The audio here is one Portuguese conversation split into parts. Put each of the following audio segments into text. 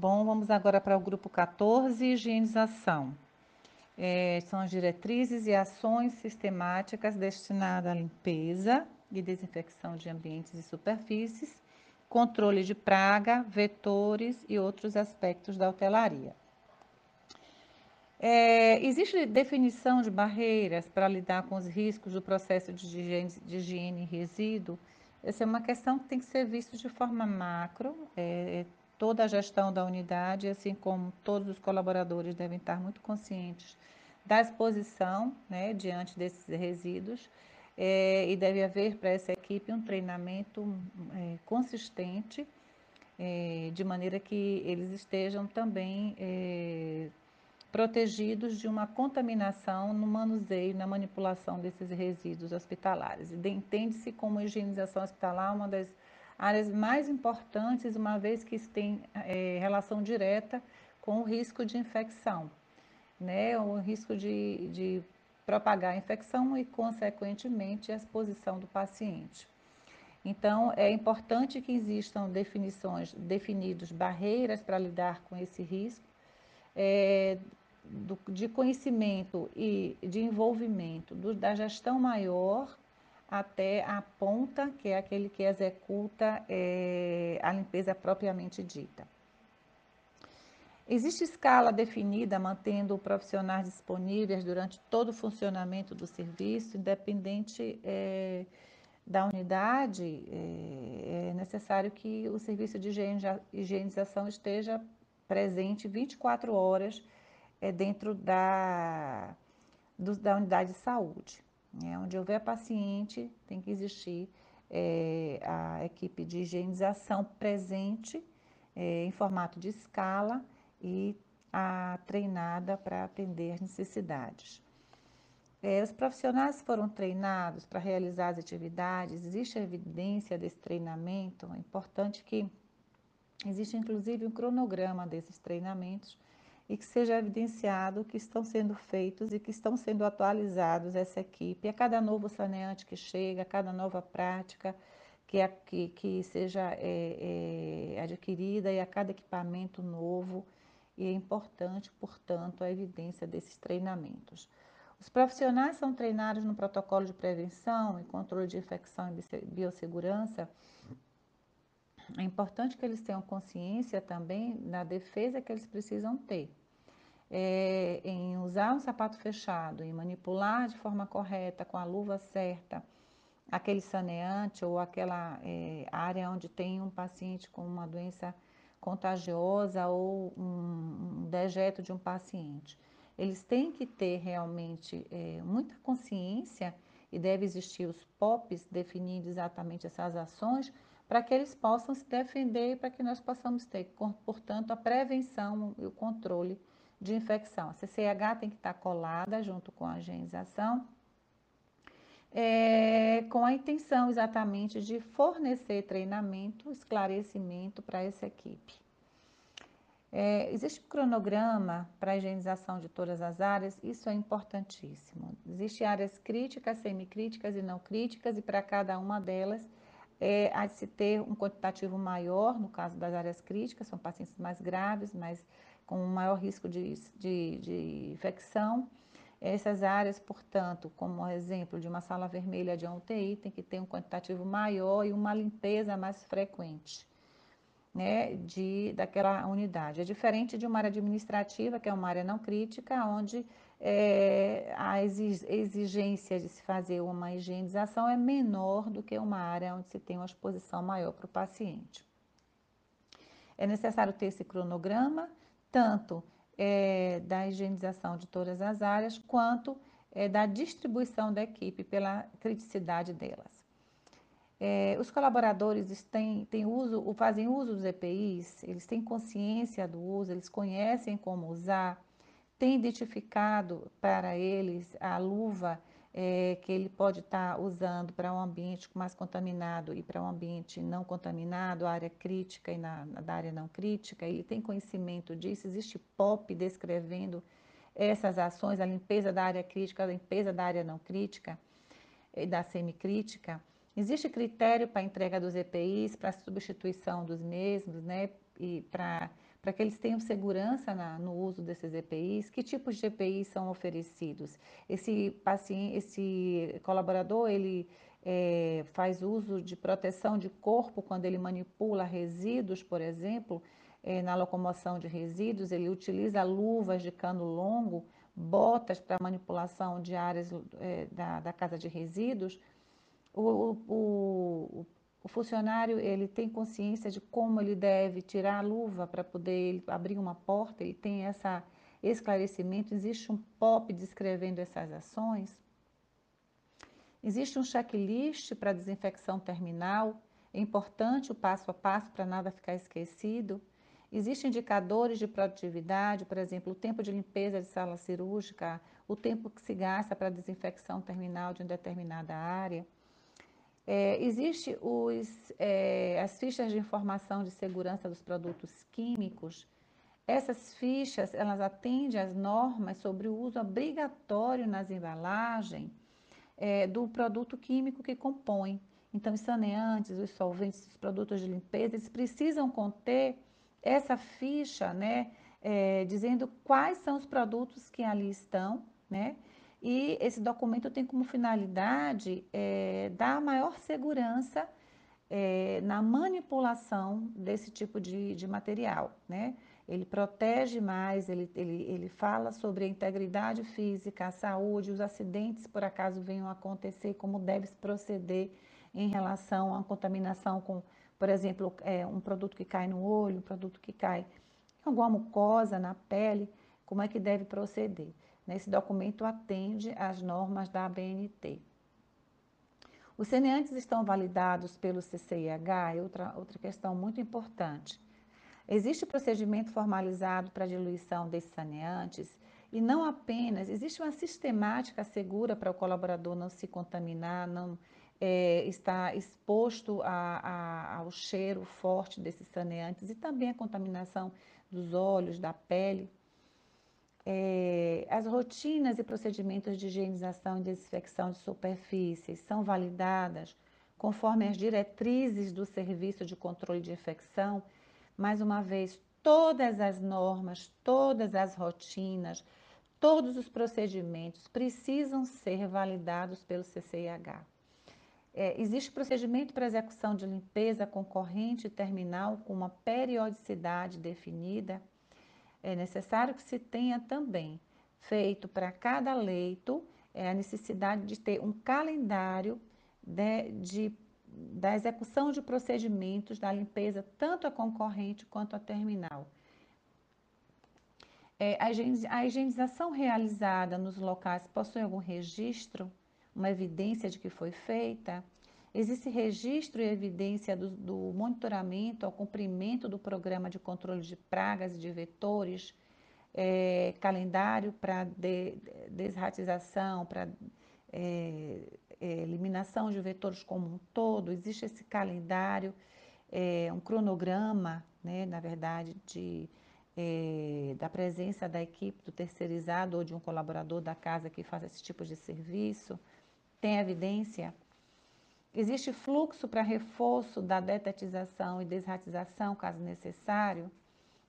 Bom, vamos agora para o grupo 14, higienização. É, são as diretrizes e ações sistemáticas destinadas à limpeza e desinfecção de ambientes e superfícies, controle de praga, vetores e outros aspectos da hotelaria. É, existe definição de barreiras para lidar com os riscos do processo de higiene, de higiene e resíduo? Essa é uma questão que tem que ser vista de forma macro. É, toda a gestão da unidade, assim como todos os colaboradores devem estar muito conscientes da exposição né, diante desses resíduos é, e deve haver para essa equipe um treinamento é, consistente, é, de maneira que eles estejam também é, protegidos de uma contaminação no manuseio, na manipulação desses resíduos hospitalares. Entende-se como higienização hospitalar uma das áreas mais importantes, uma vez que isso tem é, relação direta com o risco de infecção, né? o risco de, de propagar a infecção e, consequentemente, a exposição do paciente. Então, é importante que existam definições, definidos barreiras para lidar com esse risco, é, do, de conhecimento e de envolvimento do, da gestão maior até a ponta, que é aquele que executa é, a limpeza propriamente dita. Existe escala definida mantendo profissionais disponíveis durante todo o funcionamento do serviço, independente é, da unidade, é, é, necessário que o serviço de higienização esteja presente 24 horas é, dentro da, do, da unidade de saúde. Né? Onde houver paciente, tem que existir é, a equipe de higienização presente é, em formato de escala e a treinada para atender as necessidades. É, os profissionais foram treinados para realizar as atividades, existe evidência desse treinamento, é importante que existe inclusive um cronograma desses treinamentos e que seja evidenciado que estão sendo feitos e que estão sendo atualizados essa equipe. A cada novo saneante que chega, a cada nova prática que, que, que seja é, é, adquirida e a cada equipamento novo. E é importante, portanto, a evidência desses treinamentos. Os profissionais são treinados no protocolo de prevenção e controle de infecção e biossegurança. É importante que eles tenham consciência também da defesa que eles precisam ter é, em usar um sapato fechado, em manipular de forma correta, com a luva certa, aquele saneante ou aquela é, área onde tem um paciente com uma doença contagiosa ou um, um dejeto de um paciente. Eles têm que ter realmente é, muita consciência e deve existir os POPs definindo exatamente essas ações para que eles possam se defender e para que nós possamos ter, portanto, a prevenção e o controle de infecção. A CCH tem que estar colada junto com a higienização, é, com a intenção exatamente de fornecer treinamento, esclarecimento para essa equipe. É, existe um cronograma para a higienização de todas as áreas, isso é importantíssimo. Existem áreas críticas, semicríticas e não críticas, e para cada uma delas é, há de se ter um quantitativo maior, no caso das áreas críticas, são pacientes mais graves, mais com maior risco de, de, de infecção. Essas áreas, portanto, como exemplo de uma sala vermelha de UTI, tem que ter um quantitativo maior e uma limpeza mais frequente né, de, daquela unidade. É diferente de uma área administrativa, que é uma área não crítica, onde é, a exigência de se fazer uma higienização é menor do que uma área onde se tem uma exposição maior para o paciente. É necessário ter esse cronograma, tanto é, da higienização de todas as áreas, quanto é, da distribuição da equipe pela criticidade delas. É, os colaboradores têm, têm uso, fazem uso dos EPIs, eles têm consciência do uso, eles conhecem como usar, têm identificado para eles a luva é, que ele pode estar tá usando para um ambiente mais contaminado e para um ambiente não contaminado, área crítica e na, na área não crítica, ele tem conhecimento disso, existe POP descrevendo essas ações, a limpeza da área crítica, a limpeza da área não crítica e da semicrítica. Existe critério para entrega dos EPIs, para substituição dos mesmos, né? E para para que eles tenham segurança na, no uso desses EPIs, que tipos de EPIs são oferecidos. Esse paciente, esse colaborador, ele é, faz uso de proteção de corpo quando ele manipula resíduos, por exemplo, é, na locomoção de resíduos, ele utiliza luvas de cano longo, botas para manipulação de áreas é, da, da, casa de resíduos. O, o, o, funcionário ele tem consciência de como ele deve tirar a luva para poder abrir uma porta, ele tem essa esclarecimento, existe um POP descrevendo essas ações. Existe um checklist para desinfecção terminal, é importante o passo a passo para nada ficar esquecido. Existem indicadores de produtividade, por exemplo, o tempo de limpeza de sala cirúrgica, o tempo que se gasta para desinfecção terminal de uma determinada área. É, Existem é, as fichas de informação de segurança dos produtos químicos. Essas fichas, elas atendem às normas sobre o uso obrigatório nas embalagens é, do produto químico que compõe. Então, os saneantes, os solventes, os produtos de limpeza, eles precisam conter essa ficha, né, é, dizendo quais são os produtos que ali estão, né, e esse documento tem como finalidade é, dar maior segurança é, na manipulação desse tipo de, de material, né? Ele protege mais, ele, ele, ele fala sobre a integridade física, a saúde, os acidentes por acaso venham a acontecer, como deve se proceder em relação à contaminação com por exemplo, é, um produto que cai no olho, um produto que cai em alguma mucosa, na pele, como é que deve proceder. Esse documento atende às normas da ABNT. Os saneantes estão validados pelo CCIH, é outra, outra questão muito importante. Existe procedimento formalizado para a diluição desses saneantes e não apenas, existe uma sistemática segura para o colaborador não se contaminar, não é, está exposto a, a, ao cheiro forte desses saneantes e também a contaminação dos olhos, da pele. É, as rotinas e procedimentos de higienização e desinfecção de superfícies são validadas conforme as diretrizes do Serviço de Controle de Infecção. Mais uma vez, todas as normas, todas as rotinas, todos os procedimentos precisam ser validados pelo CCIH. É, existe procedimento para execução de limpeza concorrente terminal com uma periodicidade definida. É necessário que se tenha também feito para cada leito é, a necessidade de ter um calendário de, de, da execução de procedimentos da limpeza, tanto a concorrente quanto a terminal. É, a higienização realizada nos locais possui algum registro? uma evidência de que foi feita, existe registro e evidência do, do monitoramento ao cumprimento do programa de controle de pragas e de vetores, é, calendário para de, desratização, para é, é, eliminação de vetores como um todo, existe esse calendário, é, um cronograma, né, na verdade, de, é, da presença da equipe do terceirizado ou de um colaborador da casa que faz esse tipo de serviço tem evidência? Existe fluxo para reforço da detetização e desratização, caso necessário?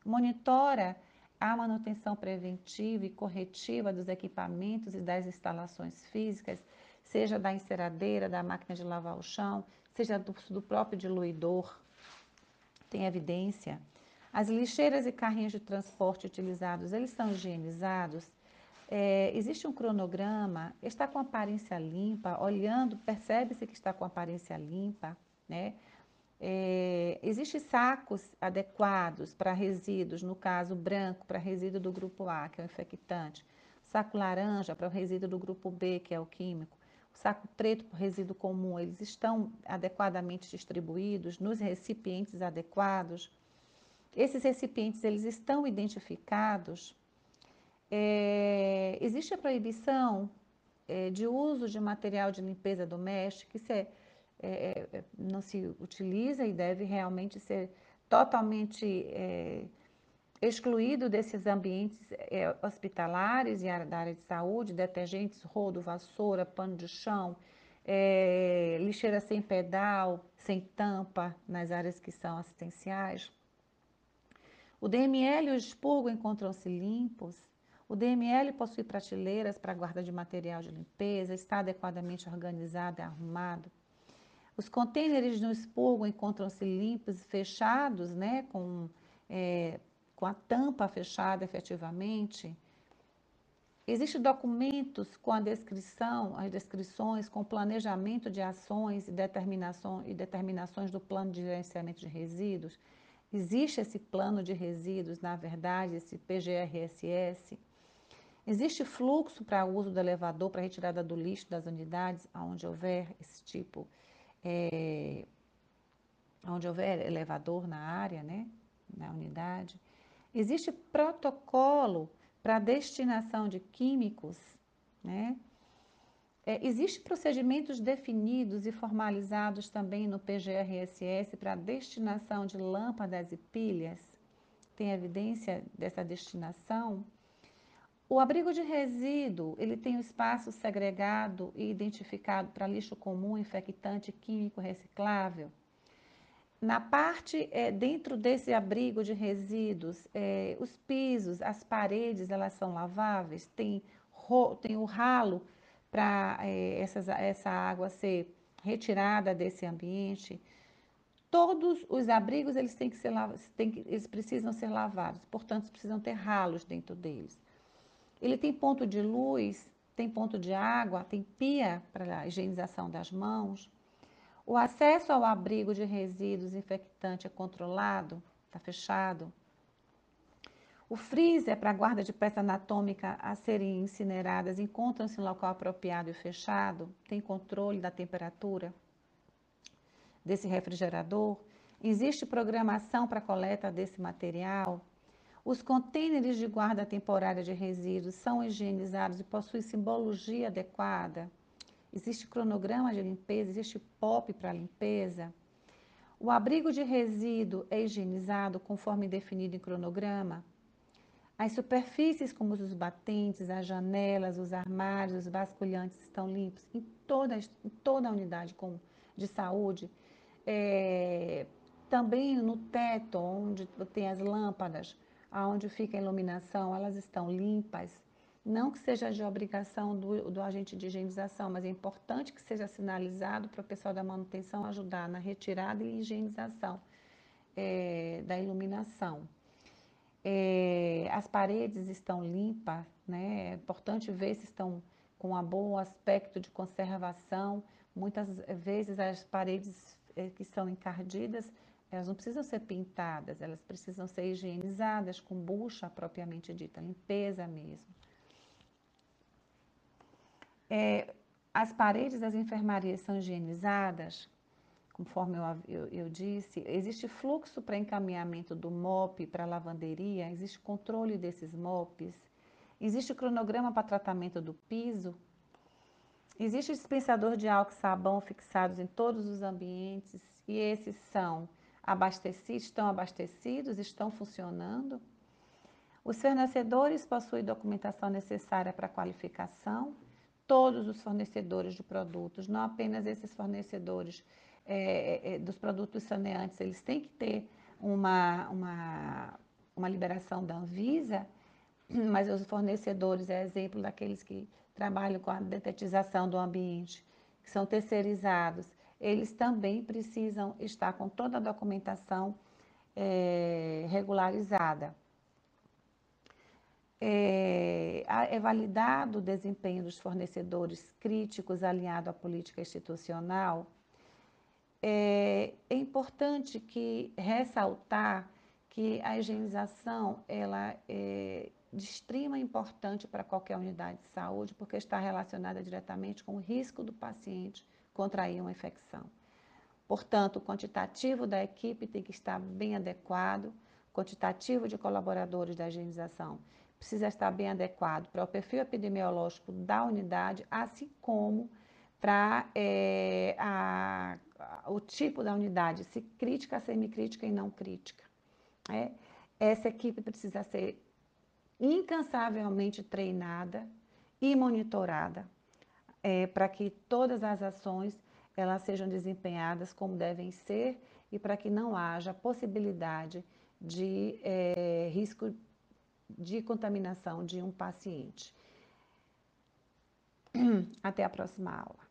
Monitora a manutenção preventiva e corretiva dos equipamentos e das instalações físicas, seja da enceradeira, da máquina de lavar o chão, seja do, do próprio diluidor. Tem evidência? As lixeiras e carrinhos de transporte utilizados, eles são higienizados? É, existe um cronograma, está com aparência limpa, olhando, percebe-se que está com aparência limpa, né? É, Existem sacos adequados para resíduos, no caso branco para resíduo do grupo A, que é o infectante, saco laranja para o resíduo do grupo B, que é o químico, o saco preto para o resíduo comum, eles estão adequadamente distribuídos nos recipientes adequados. Esses recipientes, eles estão identificados é, existe a proibição é, de uso de material de limpeza doméstica, isso é, é, é não se utiliza e deve realmente ser totalmente é, excluído desses ambientes é, hospitalares e da área de saúde, detergentes, rodo, vassoura, pano de chão, lixeira sem pedal, sem tampa nas áreas que são assistenciais. O DML e o expurgo encontram-se limpos. O DML possui prateleiras para guarda de material de limpeza, está adequadamente organizado e arrumado. Os contêineres no expurgo encontram-se limpos e fechados, né, com, é, com a tampa fechada efetivamente. Existem documentos com a descrição, as descrições, com planejamento de ações e, determinação, e determinações do plano de gerenciamento de resíduos. Existe esse plano de resíduos, na verdade, esse PGRSS. Existe fluxo para uso do elevador, para retirada do lixo das unidades, onde houver esse tipo, é, onde houver elevador na área, né, na unidade. Existe protocolo para destinação de químicos, né? É, Existem procedimentos definidos e formalizados também no PGRSS para destinação de lâmpadas e pilhas? Tem evidência dessa destinação? O abrigo de resíduo, ele tem um espaço segregado e identificado para lixo comum, infectante químico reciclável? Na parte, é, dentro desse abrigo de resíduos, é, os pisos, as paredes, elas são laváveis? Tem, tem o ralo para é, essa água ser retirada desse ambiente? Todos os abrigos, eles, têm que ser, que, eles precisam ser lavados, portanto, precisam ter ralos dentro deles. Ele tem ponto de luz, tem ponto de água, tem pia para a higienização das mãos, o acesso ao abrigo de resíduos infectantes é controlado, está fechado. O freezer para guarda de peça anatômica a serem incineradas encontra-se em local apropriado e fechado, tem controle da temperatura desse refrigerador, existe programação para coleta desse material, os contêineres de guarda temporária de resíduos são higienizados e possuem simbologia adequada, existe cronograma de limpeza, existe POP para limpeza. O abrigo de resíduo é higienizado conforme definido em cronograma. As superfícies, como os batentes, as janelas, os armários, os vasculhantes, estão limpos em toda, em toda a unidade de saúde. É, também no teto, onde tem as lâmpadas, onde fica a iluminação, elas estão limpas. Não que seja de obrigação do, do agente de higienização, mas é importante que seja sinalizado para o pessoal da manutenção ajudar na retirada e higienização é, da iluminação. É, as paredes estão limpas, né? é importante ver se estão com um bom aspecto de conservação. Muitas vezes as paredes é, que são encardidas, elas não precisam ser pintadas, elas precisam ser higienizadas com bucha propriamente dita, limpeza mesmo. É, as paredes das enfermarias são higienizadas, conforme eu, eu, eu disse, existe fluxo para encaminhamento do MOP para lavanderia, existe controle desses MOPs, existe cronograma para tratamento do piso, existe dispensador de álcool e sabão fixados em todos os ambientes e esses são abastecidos, estão abastecidos, estão funcionando. Os fornecedores possuem documentação necessária para qualificação, todos os fornecedores de produtos, não apenas esses fornecedores é, é, é, dos produtos saneantes, eles têm que ter uma, uma, uma liberação da Anvisa, mas os fornecedores, é exemplo daqueles que trabalham com a detetização do ambiente, que são terceirizados, eles também precisam estar com toda a documentação é, regularizada. É, é validado o desempenho dos fornecedores críticos alinhado à política institucional, é, é importante que ressaltar que a higienização ela é de extrema importância para qualquer unidade de saúde, porque está relacionada diretamente com o risco do paciente contrair uma infecção. Portanto, o quantitativo da equipe tem que estar bem adequado, quantitativo de colaboradores da higienização precisa estar bem adequado para o perfil epidemiológico da unidade, assim como para é, a, o tipo da unidade, se crítica, semicrítica e não crítica. É, essa equipe precisa ser incansavelmente treinada e monitorada. É, para que todas as ações elas sejam desempenhadas como devem ser e para que não haja possibilidade de é, risco de contaminação de um paciente. Até a próxima aula.